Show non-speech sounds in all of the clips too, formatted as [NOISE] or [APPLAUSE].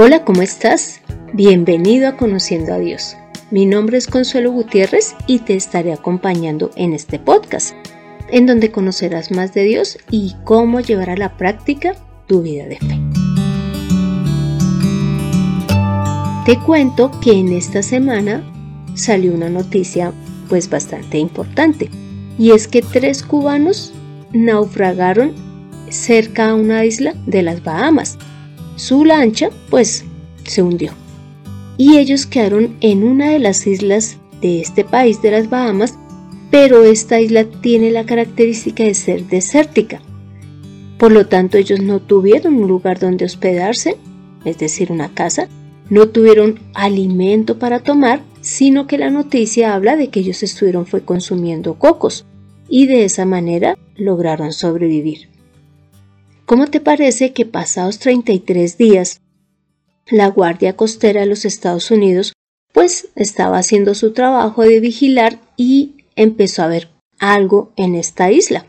Hola, ¿cómo estás? Bienvenido a Conociendo a Dios. Mi nombre es Consuelo Gutiérrez y te estaré acompañando en este podcast, en donde conocerás más de Dios y cómo llevar a la práctica tu vida de fe. Te cuento que en esta semana salió una noticia pues bastante importante y es que tres cubanos naufragaron cerca a una isla de las Bahamas su lancha pues se hundió. Y ellos quedaron en una de las islas de este país de las Bahamas, pero esta isla tiene la característica de ser desértica. Por lo tanto, ellos no tuvieron un lugar donde hospedarse, es decir, una casa, no tuvieron alimento para tomar, sino que la noticia habla de que ellos estuvieron fue consumiendo cocos y de esa manera lograron sobrevivir. ¿Cómo te parece que pasados 33 días, la Guardia Costera de los Estados Unidos pues estaba haciendo su trabajo de vigilar y empezó a ver algo en esta isla?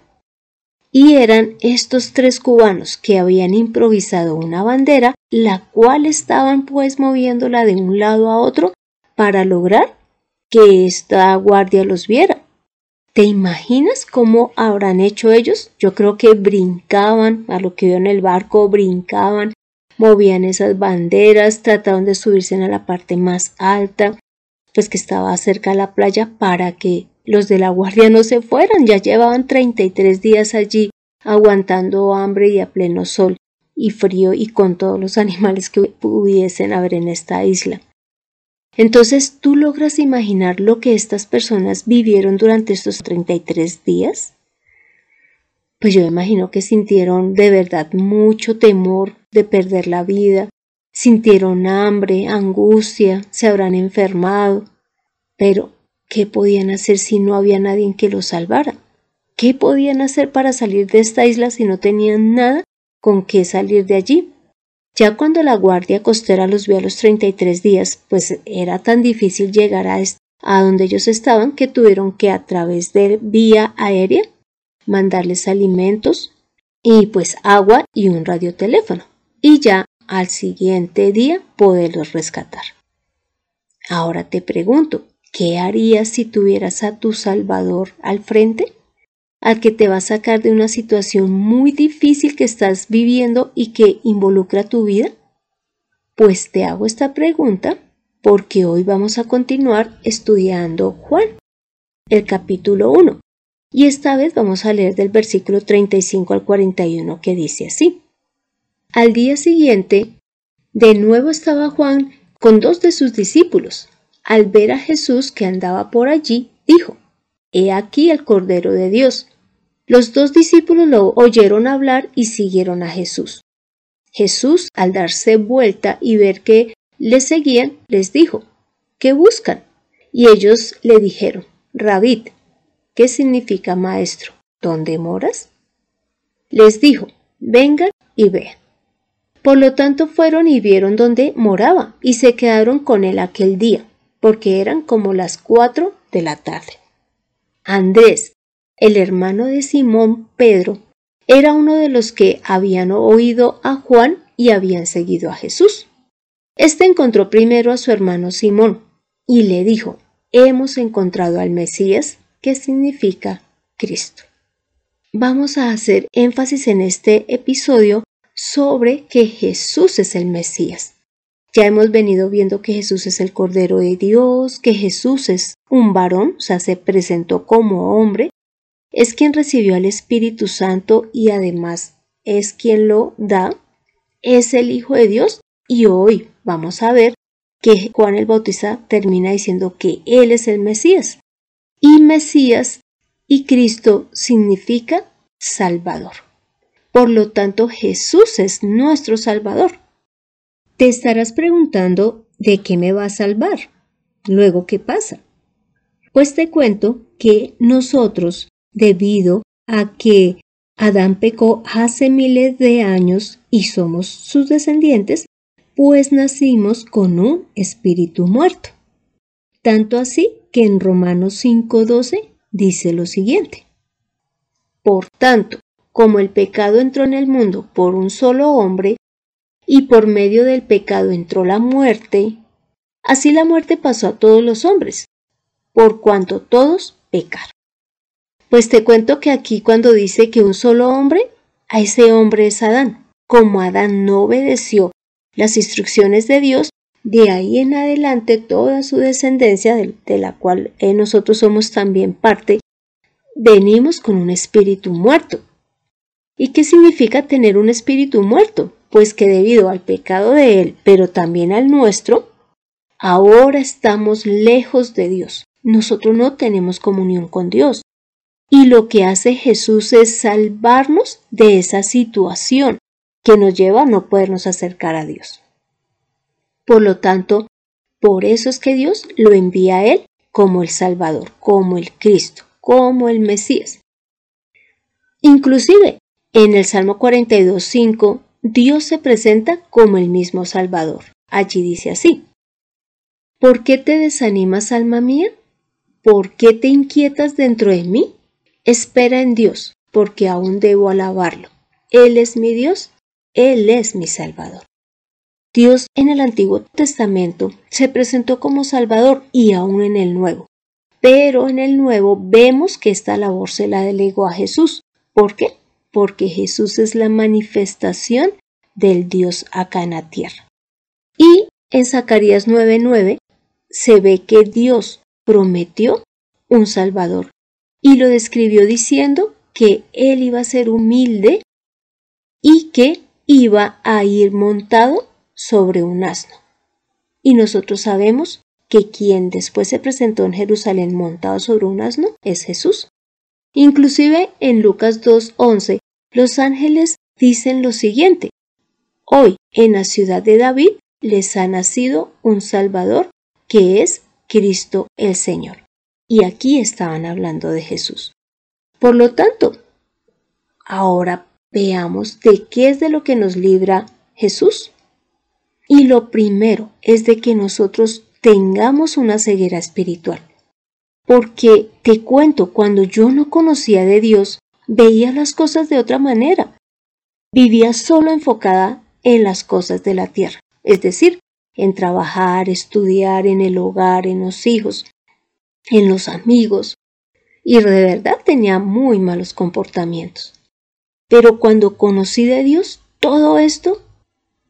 Y eran estos tres cubanos que habían improvisado una bandera, la cual estaban pues moviéndola de un lado a otro para lograr que esta guardia los viera. ¿Te imaginas cómo habrán hecho ellos? Yo creo que brincaban a lo que vio en el barco, brincaban, movían esas banderas, trataron de subirse a la parte más alta, pues que estaba cerca de la playa para que los de la guardia no se fueran. Ya llevaban 33 días allí aguantando hambre y a pleno sol y frío y con todos los [LAUGHS] animales que pudiesen haber en esta isla. Entonces, ¿tú logras imaginar lo que estas personas vivieron durante estos 33 días? Pues yo imagino que sintieron de verdad mucho temor de perder la vida, sintieron hambre, angustia, se habrán enfermado. Pero, ¿qué podían hacer si no había nadie que los salvara? ¿Qué podían hacer para salir de esta isla si no tenían nada con qué salir de allí? Ya cuando la guardia costera los vio a los 33 días, pues era tan difícil llegar a, a donde ellos estaban que tuvieron que a través de vía aérea mandarles alimentos y pues agua y un radioteléfono y ya al siguiente día poderlos rescatar. Ahora te pregunto, ¿qué harías si tuvieras a tu Salvador al frente? Al que te va a sacar de una situación muy difícil que estás viviendo y que involucra tu vida? Pues te hago esta pregunta porque hoy vamos a continuar estudiando Juan, el capítulo 1, y esta vez vamos a leer del versículo 35 al 41 que dice así. Al día siguiente, de nuevo estaba Juan con dos de sus discípulos. Al ver a Jesús que andaba por allí, dijo, He aquí el Cordero de Dios. Los dos discípulos lo oyeron hablar y siguieron a Jesús. Jesús, al darse vuelta y ver que le seguían, les dijo, ¿qué buscan? Y ellos le dijeron, Rabit, ¿qué significa maestro? ¿Dónde moras? Les dijo, vengan y vean. Por lo tanto fueron y vieron dónde moraba y se quedaron con él aquel día, porque eran como las cuatro de la tarde. Andrés, el hermano de Simón, Pedro, era uno de los que habían oído a Juan y habían seguido a Jesús. Este encontró primero a su hermano Simón y le dijo, hemos encontrado al Mesías, que significa Cristo. Vamos a hacer énfasis en este episodio sobre que Jesús es el Mesías. Ya hemos venido viendo que Jesús es el Cordero de Dios, que Jesús es un varón, o sea, se presentó como hombre, es quien recibió al Espíritu Santo y además es quien lo da, es el Hijo de Dios y hoy vamos a ver que Juan el Bautista termina diciendo que Él es el Mesías. Y Mesías y Cristo significa Salvador. Por lo tanto, Jesús es nuestro Salvador. Te estarás preguntando ¿de qué me va a salvar? Luego, ¿qué pasa? Pues te cuento que nosotros debido a que Adán pecó hace miles de años y somos sus descendientes, pues nacimos con un espíritu muerto. Tanto así que en Romanos 5:12 dice lo siguiente. Por tanto, como el pecado entró en el mundo por un solo hombre, y por medio del pecado entró la muerte, así la muerte pasó a todos los hombres, por cuanto todos pecaron. Pues te cuento que aquí cuando dice que un solo hombre, a ese hombre es Adán. Como Adán no obedeció las instrucciones de Dios, de ahí en adelante toda su descendencia, de, la cual eh, nosotros somos también parte, venimos con un espíritu muerto. ¿Y qué significa tener un espíritu muerto? Pues que debido al pecado de él, pero también al nuestro, ahora estamos lejos de Dios. Nosotros no tenemos comunión con Dios. Y lo que hace Jesús es salvarnos de esa situación que nos lleva a no podernos acercar a Dios. Por lo tanto, por eso es que Dios lo envía a Él como el Salvador, como el Cristo, como el Mesías. Inclusive, en el Salmo 42.5, Dios se presenta como el mismo Salvador. Allí dice así, ¿Por qué te desanimas, alma mía? ¿Por qué te inquietas dentro de mí? Espera en Dios, porque aún debo alabarlo. Él es mi Dios, Él es mi Salvador. Dios en el Antiguo Testamento se presentó como Salvador y aún en el Nuevo. Pero en el Nuevo vemos que esta labor se la delegó a Jesús. ¿Por qué? Porque Jesús es la manifestación del Dios acá en la tierra. Y en Zacarías 9:9 se ve que Dios prometió un Salvador y lo describió diciendo que él iba a ser humilde y que iba a ir montado sobre un asno. Y nosotros sabemos que quien después se presentó en Jerusalén montado sobre un asno es Jesús. Inclusive en Lucas 2.11 los ángeles dicen lo siguiente, Hoy en la ciudad de David les ha nacido un Salvador que es Cristo el Señor. Y aquí estaban hablando de Jesús. Por lo tanto, ahora veamos de qué es de lo que nos libra Jesús. Y lo primero es de que nosotros tengamos una ceguera espiritual. Porque te cuento, cuando yo no conocía de Dios, veía las cosas de otra manera. Vivía solo enfocada en las cosas de la tierra, es decir, en trabajar, estudiar, en el hogar, en los hijos, en los amigos, y de verdad tenía muy malos comportamientos. Pero cuando conocí de Dios, todo esto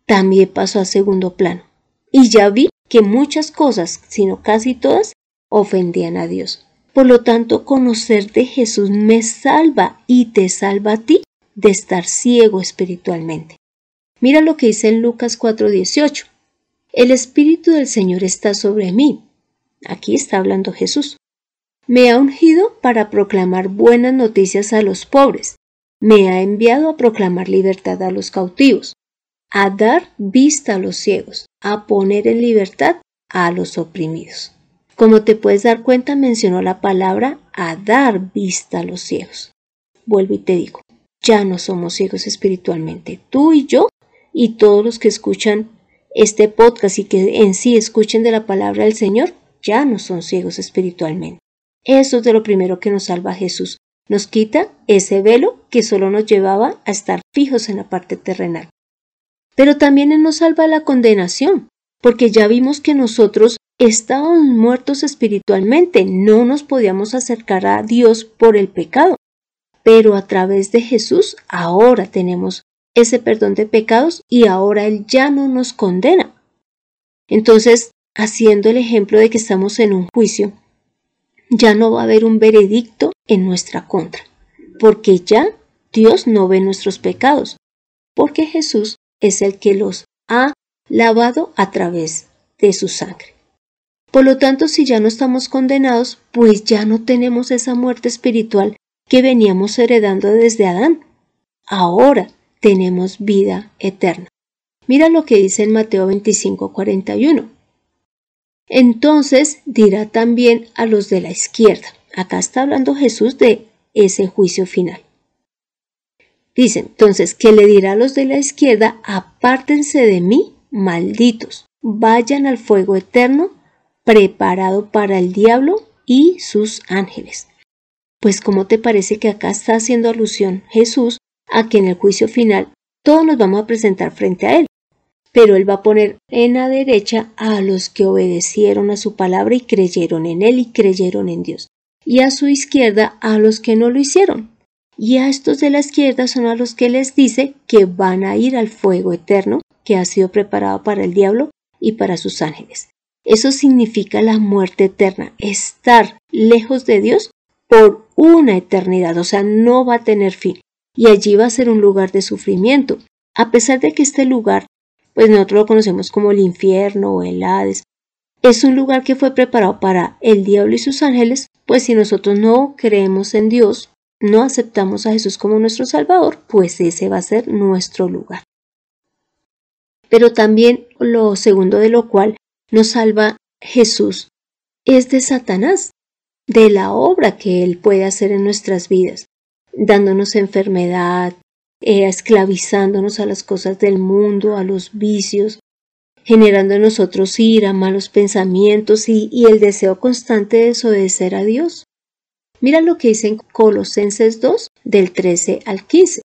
también pasó a segundo plano, y ya vi que muchas cosas, sino casi todas, ofendían a Dios. Por lo tanto, conocer de Jesús me salva y te salva a ti de estar ciego espiritualmente. Mira lo que dice en Lucas 4:18. El Espíritu del Señor está sobre mí. Aquí está hablando Jesús. Me ha ungido para proclamar buenas noticias a los pobres. Me ha enviado a proclamar libertad a los cautivos, a dar vista a los ciegos, a poner en libertad a los oprimidos. Como te puedes dar cuenta, mencionó la palabra a dar vista a los ciegos. Vuelvo y te digo, ya no somos ciegos espiritualmente. Tú y yo y todos los que escuchan este podcast y que en sí escuchen de la palabra del Señor, ya no son ciegos espiritualmente. Eso es de lo primero que nos salva Jesús. Nos quita ese velo que solo nos llevaba a estar fijos en la parte terrenal. Pero también Él nos salva la condenación, porque ya vimos que nosotros estábamos muertos espiritualmente, no nos podíamos acercar a Dios por el pecado. Pero a través de Jesús ahora tenemos ese perdón de pecados y ahora Él ya no nos condena. Entonces, haciendo el ejemplo de que estamos en un juicio, ya no va a haber un veredicto en nuestra contra, porque ya Dios no ve nuestros pecados, porque Jesús es el que los ha lavado a través de su sangre. Por lo tanto, si ya no estamos condenados, pues ya no tenemos esa muerte espiritual que veníamos heredando desde Adán. Ahora tenemos vida eterna. Mira lo que dice en Mateo 25, 41. Entonces dirá también a los de la izquierda. Acá está hablando Jesús de ese juicio final. Dice entonces que le dirá a los de la izquierda, apártense de mí, malditos, vayan al fuego eterno preparado para el diablo y sus ángeles. Pues ¿cómo te parece que acá está haciendo alusión Jesús a que en el juicio final todos nos vamos a presentar frente a Él. Pero Él va a poner en la derecha a los que obedecieron a su palabra y creyeron en Él y creyeron en Dios, y a su izquierda a los que no lo hicieron. Y a estos de la izquierda son a los que les dice que van a ir al fuego eterno que ha sido preparado para el diablo y para sus ángeles. Eso significa la muerte eterna, estar lejos de Dios por una eternidad, o sea, no va a tener fin. Y allí va a ser un lugar de sufrimiento, a pesar de que este lugar pues nosotros lo conocemos como el infierno o el Hades. Es un lugar que fue preparado para el diablo y sus ángeles, pues si nosotros no creemos en Dios, no aceptamos a Jesús como nuestro Salvador, pues ese va a ser nuestro lugar. Pero también lo segundo de lo cual nos salva Jesús es de Satanás, de la obra que él puede hacer en nuestras vidas, dándonos enfermedad, eh, esclavizándonos a las cosas del mundo, a los vicios, generando en nosotros ira, malos pensamientos y, y el deseo constante de desobedecer a Dios. Mira lo que dice en Colosenses 2, del 13 al 15.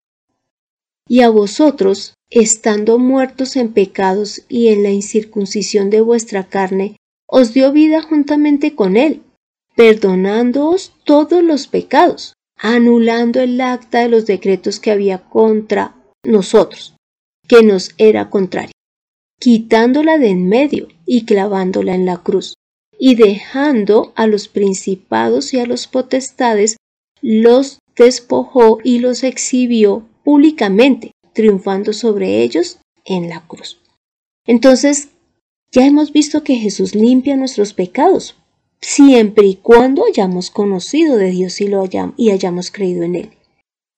Y a vosotros, estando muertos en pecados y en la incircuncisión de vuestra carne, os dio vida juntamente con él, perdonándoos todos los pecados, anulando el acta de los decretos que había contra nosotros, que nos era contraria, quitándola de en medio y clavándola en la cruz, y dejando a los principados y a los potestades, los despojó y los exhibió públicamente, triunfando sobre ellos en la cruz. Entonces, ya hemos visto que Jesús limpia nuestros pecados, siempre y cuando hayamos conocido de Dios y, lo hayamos, hayamos creído en Él.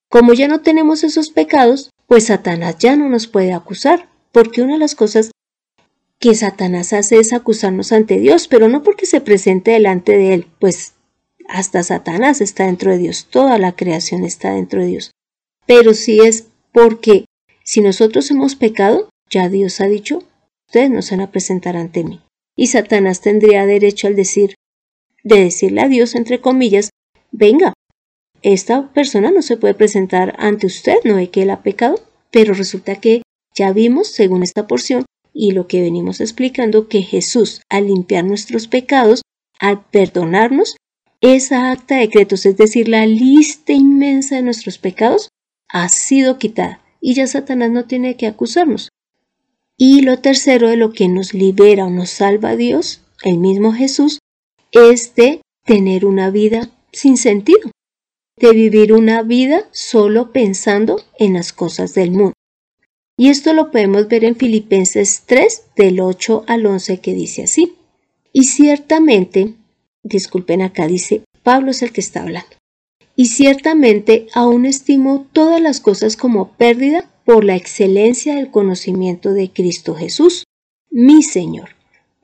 Como ya no tenemos esos pecados, pues Satanás ya no nos puede acusar, porque una de las cosas que Satanás hace es acusarnos ante Dios, pero no porque se presente delante de Él, pues hasta Satanás está dentro de Dios, toda la creación está dentro de Dios, pero sí es porque si nosotros hemos pecado, ya Dios ha dicho, ustedes no se van a presentar ante mí. Y Satanás tendría derecho al decir, de decirle a Dios, entre comillas, venga, esta persona no se puede presentar ante usted, no ve que él ha pecado, pero resulta que ya vimos, según esta porción, y lo que venimos explicando, que Jesús, al limpiar nuestros pecados, al perdonarnos, esa acta de decretos, es decir, la lista inmensa de nuestros pecados, ha sido quitada y ya Satanás no tiene que acusarnos. Y lo tercero de lo que nos libera o nos salva a Dios, el mismo Jesús, es de tener una vida sin sentido, de vivir una vida solo pensando en las cosas del mundo. Y esto lo podemos ver en Filipenses 3 del 8 al 11 que dice así. Y ciertamente, disculpen acá dice, Pablo es el que está hablando. Y ciertamente aún estimo todas las cosas como pérdida por la excelencia del conocimiento de Cristo Jesús, mi Señor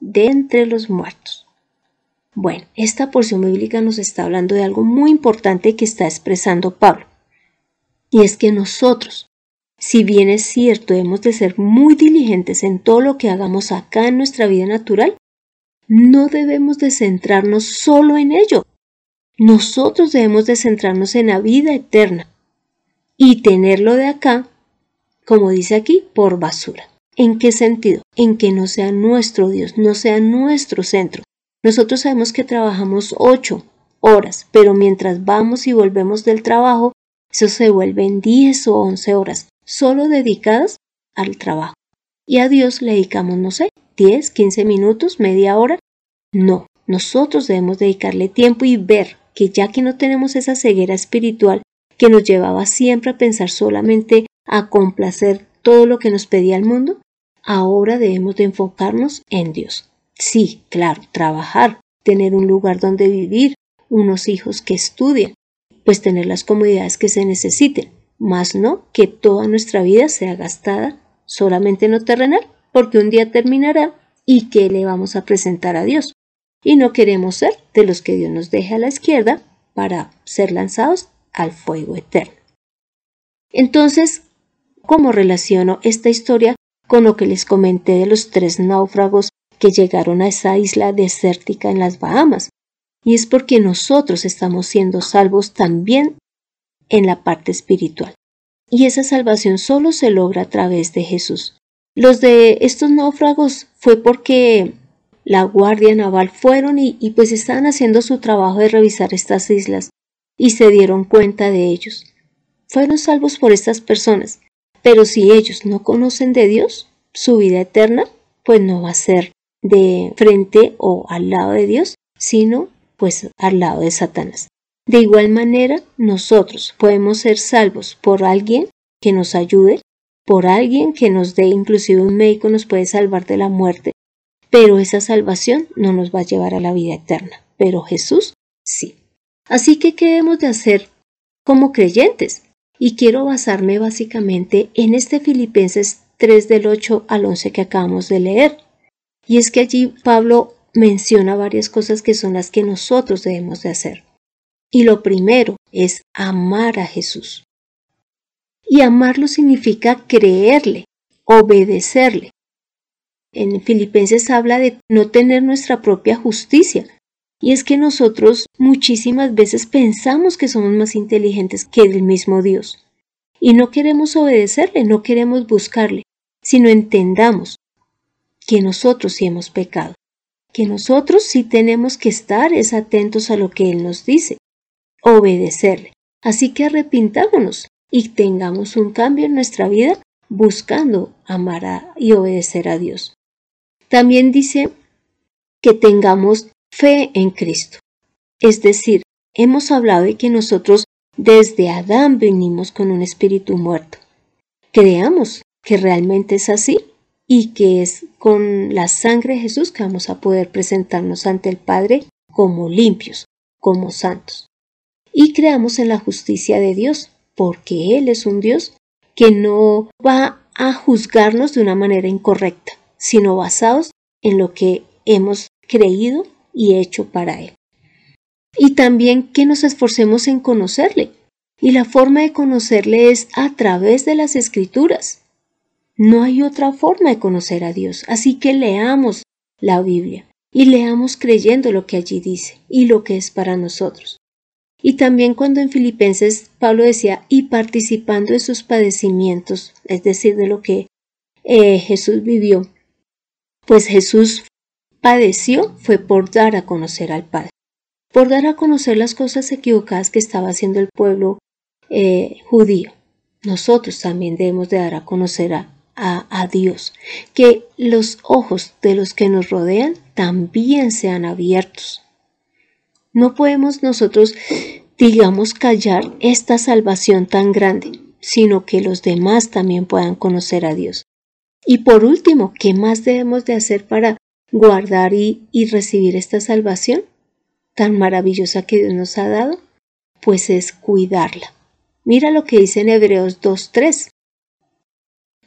de entre los muertos. Bueno, esta porción bíblica nos está hablando de algo muy importante que está expresando Pablo. Y es que nosotros, si bien es cierto, hemos de ser muy diligentes en todo lo que hagamos acá en nuestra vida natural, no debemos de centrarnos solo en ello. Nosotros debemos de centrarnos en la vida eterna y tenerlo de acá, como dice aquí, por basura. ¿En qué sentido? En que no sea nuestro Dios, no sea nuestro centro. Nosotros sabemos que trabajamos ocho horas, pero mientras vamos y volvemos del trabajo, eso se vuelven diez o once horas, solo dedicadas al trabajo. Y a Dios le dedicamos, no sé, diez, quince minutos, media hora. No, nosotros debemos dedicarle tiempo y ver que ya que no tenemos esa ceguera espiritual que nos llevaba siempre a pensar solamente a complacer todo lo que nos pedía el mundo, ahora debemos de enfocarnos en Dios. Sí, claro, trabajar, tener un lugar donde vivir, unos hijos que estudien, pues tener las comodidades que se necesiten, más no que toda nuestra vida sea gastada solamente en lo terrenal, porque un día terminará y que le vamos a presentar a Dios. Y no queremos ser de los que Dios nos deje a la izquierda para ser lanzados al fuego eterno. Entonces, ¿cómo relaciono esta historia con lo que les comenté de los tres náufragos que llegaron a esa isla desértica en las Bahamas? Y es porque nosotros estamos siendo salvos también en la parte espiritual. Y esa salvación solo se logra a través de Jesús. Los de estos náufragos fue porque la Guardia Naval fueron y, y, pues estaban haciendo su trabajo de revisar estas islas y se dieron cuenta de ellos. Fueron salvos por estas personas, pero si ellos no conocen de Dios, su vida eterna pues no va a ser de frente o al lado de Dios, sino pues al lado de Satanás. De igual manera, nosotros podemos ser salvos por alguien que nos ayude, por alguien que nos dé, inclusive un médico nos puede salvar de la muerte, pero esa salvación no nos va a llevar a la vida eterna, pero Jesús sí. Así que, ¿qué debemos de hacer como creyentes? Y quiero basarme básicamente en este Filipenses 3 del 8 al 11 que acabamos de leer. Y es que allí Pablo menciona varias cosas que son las que nosotros debemos de hacer. Y lo primero es amar a Jesús. Y amarlo significa creerle, obedecerle. En Filipenses habla de no tener nuestra propia justicia. Y es que nosotros muchísimas veces pensamos que somos más inteligentes que el mismo Dios. Y no queremos obedecerle, no queremos buscarle, sino entendamos que nosotros sí hemos pecado, que nosotros sí tenemos que estar es atentos a lo que Él nos dice, obedecerle. Así que arrepintámonos y tengamos un cambio en nuestra vida buscando amar y obedecer a Dios. También dice que tengamos fe en Cristo. Es decir, hemos hablado de que nosotros desde Adán venimos con un espíritu muerto. Creamos que realmente es así y que es con la sangre de Jesús que vamos a poder presentarnos ante el Padre como limpios, como santos y creamos en la justicia de Dios, porque Él es un Dios que no va a juzgarnos de una manera incorrecta, sino basados en lo que hemos creído y hecho para Él. Y también que nos esforcemos en conocerle. Y la forma de conocerle es a través de las escrituras. No hay otra forma de conocer a Dios, así que leamos la Biblia y leamos creyendo lo que allí dice y lo que es para nosotros. Y también cuando en Filipenses Pablo decía, y participando de sus padecimientos, es decir, de lo que eh, Jesús vivió, pues Jesús padeció fue por dar a conocer al Padre, por dar a conocer las cosas equivocadas que estaba haciendo el pueblo eh, judío. Nosotros también debemos de dar a conocer a, a Dios, que los ojos de los que nos rodean también sean abiertos no podemos nosotros, digamos, callar esta salvación tan grande, sino que los demás también puedan conocer a Dios. Y por último, ¿qué más debemos de hacer para guardar y, recibir esta salvación tan maravillosa que Dios nos ha dado? Pues es cuidarla. Mira lo que dice en Hebreos 2.3.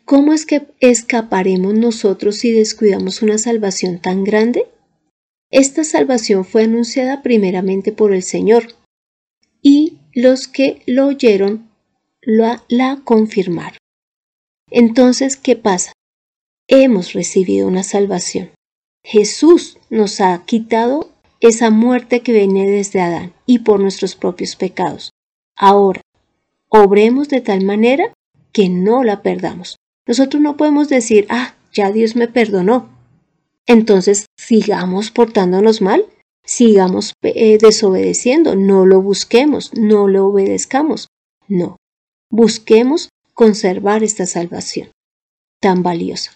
¿Cómo es que escaparemos nosotros si descuidamos una salvación tan grande? Esta salvación fue anunciada primeramente por el Señor y los que lo oyeron la, la confirmaron. Entonces, ¿qué pasa? Hemos recibido una salvación. Jesús nos ha quitado esa muerte que viene desde Adán y por nuestros propios pecados. Ahora, obremos de tal manera que no la perdamos. Nosotros no podemos decir, ah, ya Dios me perdonó, entonces sigamos portándonos mal, sigamos eh, desobedeciendo, no lo busquemos, no lo obedezcamos, no, busquemos conservar esta salvación tan valiosa.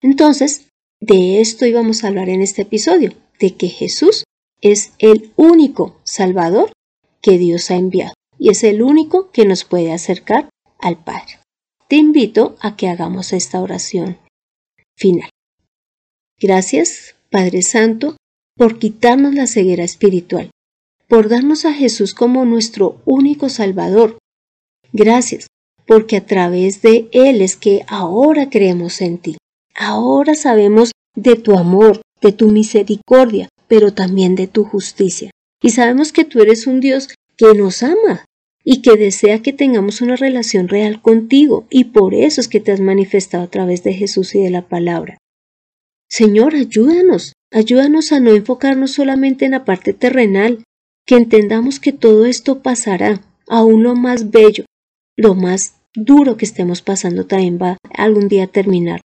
Entonces, de esto íbamos a hablar en este episodio, de que Jesús es el único Salvador que Dios ha enviado y es el único que nos puede acercar al Padre. Te invito a que hagamos esta oración final. Gracias, Padre Santo, por quitarnos la ceguera espiritual, por darnos a Jesús como nuestro único Salvador. Gracias, porque a través de Él es que ahora creemos en ti. Ahora sabemos de tu amor, de tu misericordia, pero también de tu justicia. Y sabemos que tú eres un Dios que nos ama y que desea que tengamos una relación real contigo, y por eso es que te has manifestado a través de Jesús y de la palabra. Señor, ayúdanos, ayúdanos a no enfocarnos solamente en la parte terrenal, que entendamos que todo esto pasará, aún lo más bello, lo más duro que estemos pasando también va algún día a terminar,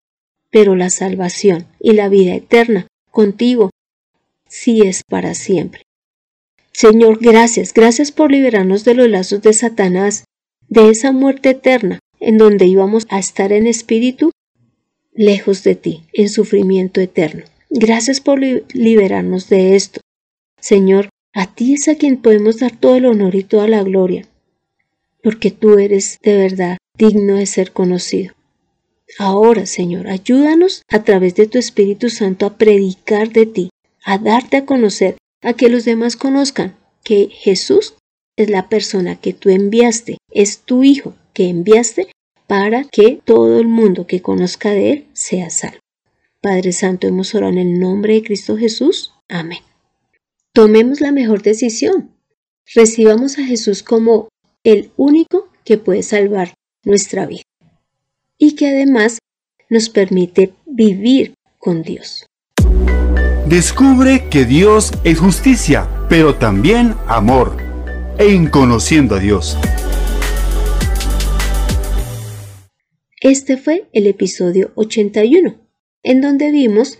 pero la salvación y la vida eterna contigo sí es para siempre. Señor, gracias, gracias por liberarnos de los lazos de Satanás, de esa muerte eterna, en donde íbamos a estar en espíritu, lejos de ti, en sufrimiento eterno. Gracias por liberarnos de esto. Señor, a ti es a quien podemos dar todo el honor y toda la gloria, porque tú eres de verdad digno de ser conocido. Ahora, Señor, ayúdanos a través de tu Espíritu Santo a predicar de ti, a darte a conocer a que los demás conozcan que Jesús es la persona que tú enviaste, es tu Hijo que enviaste para que todo el mundo que conozca de Él sea salvo. Padre Santo, hemos orado en el nombre de Cristo Jesús. Amén. Tomemos la mejor decisión. Recibamos a Jesús como el único que puede salvar nuestra vida y que además nos permite vivir con Dios. Descubre que Dios es justicia, pero también amor. En Conociendo a Dios. Este fue el episodio 81, en donde vimos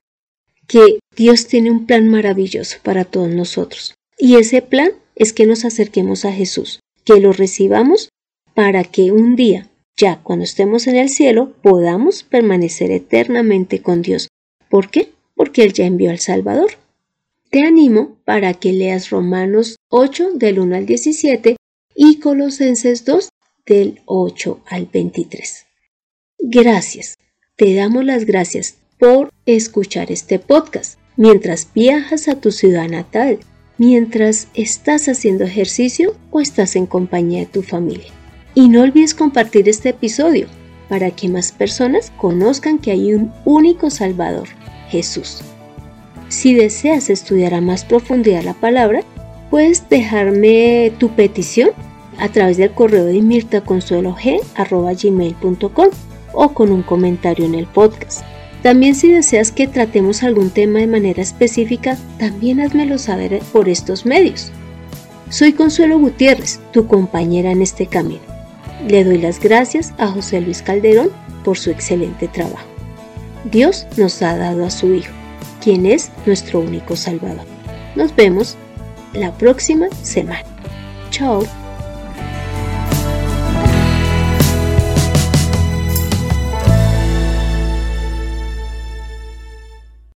que Dios tiene un plan maravilloso para todos nosotros. Y ese plan es que nos acerquemos a Jesús, que lo recibamos para que un día, ya cuando estemos en el cielo, podamos permanecer eternamente con Dios. ¿Por qué? porque Él ya envió al Salvador. Te animo para que leas Romanos 8 del 1 al 17 y Colosenses 2 del 8 al 23. Gracias, te damos las gracias por escuchar este podcast mientras viajas a tu ciudad natal, mientras estás haciendo ejercicio o estás en compañía de tu familia. Y no olvides compartir este episodio para que más personas conozcan que hay un único Salvador Jesús. Si deseas estudiar a más profundidad la palabra, puedes dejarme tu petición a través del correo de mirtaconsuelog.com o con un comentario en el podcast. También si deseas que tratemos algún tema de manera específica, también házmelo saber por estos medios. Soy Consuelo Gutiérrez, tu compañera en este camino. Le doy las gracias a José Luis Calderón por su excelente trabajo. Dios nos ha dado a su Hijo, quien es nuestro único Salvador. Nos vemos la próxima semana. Chao.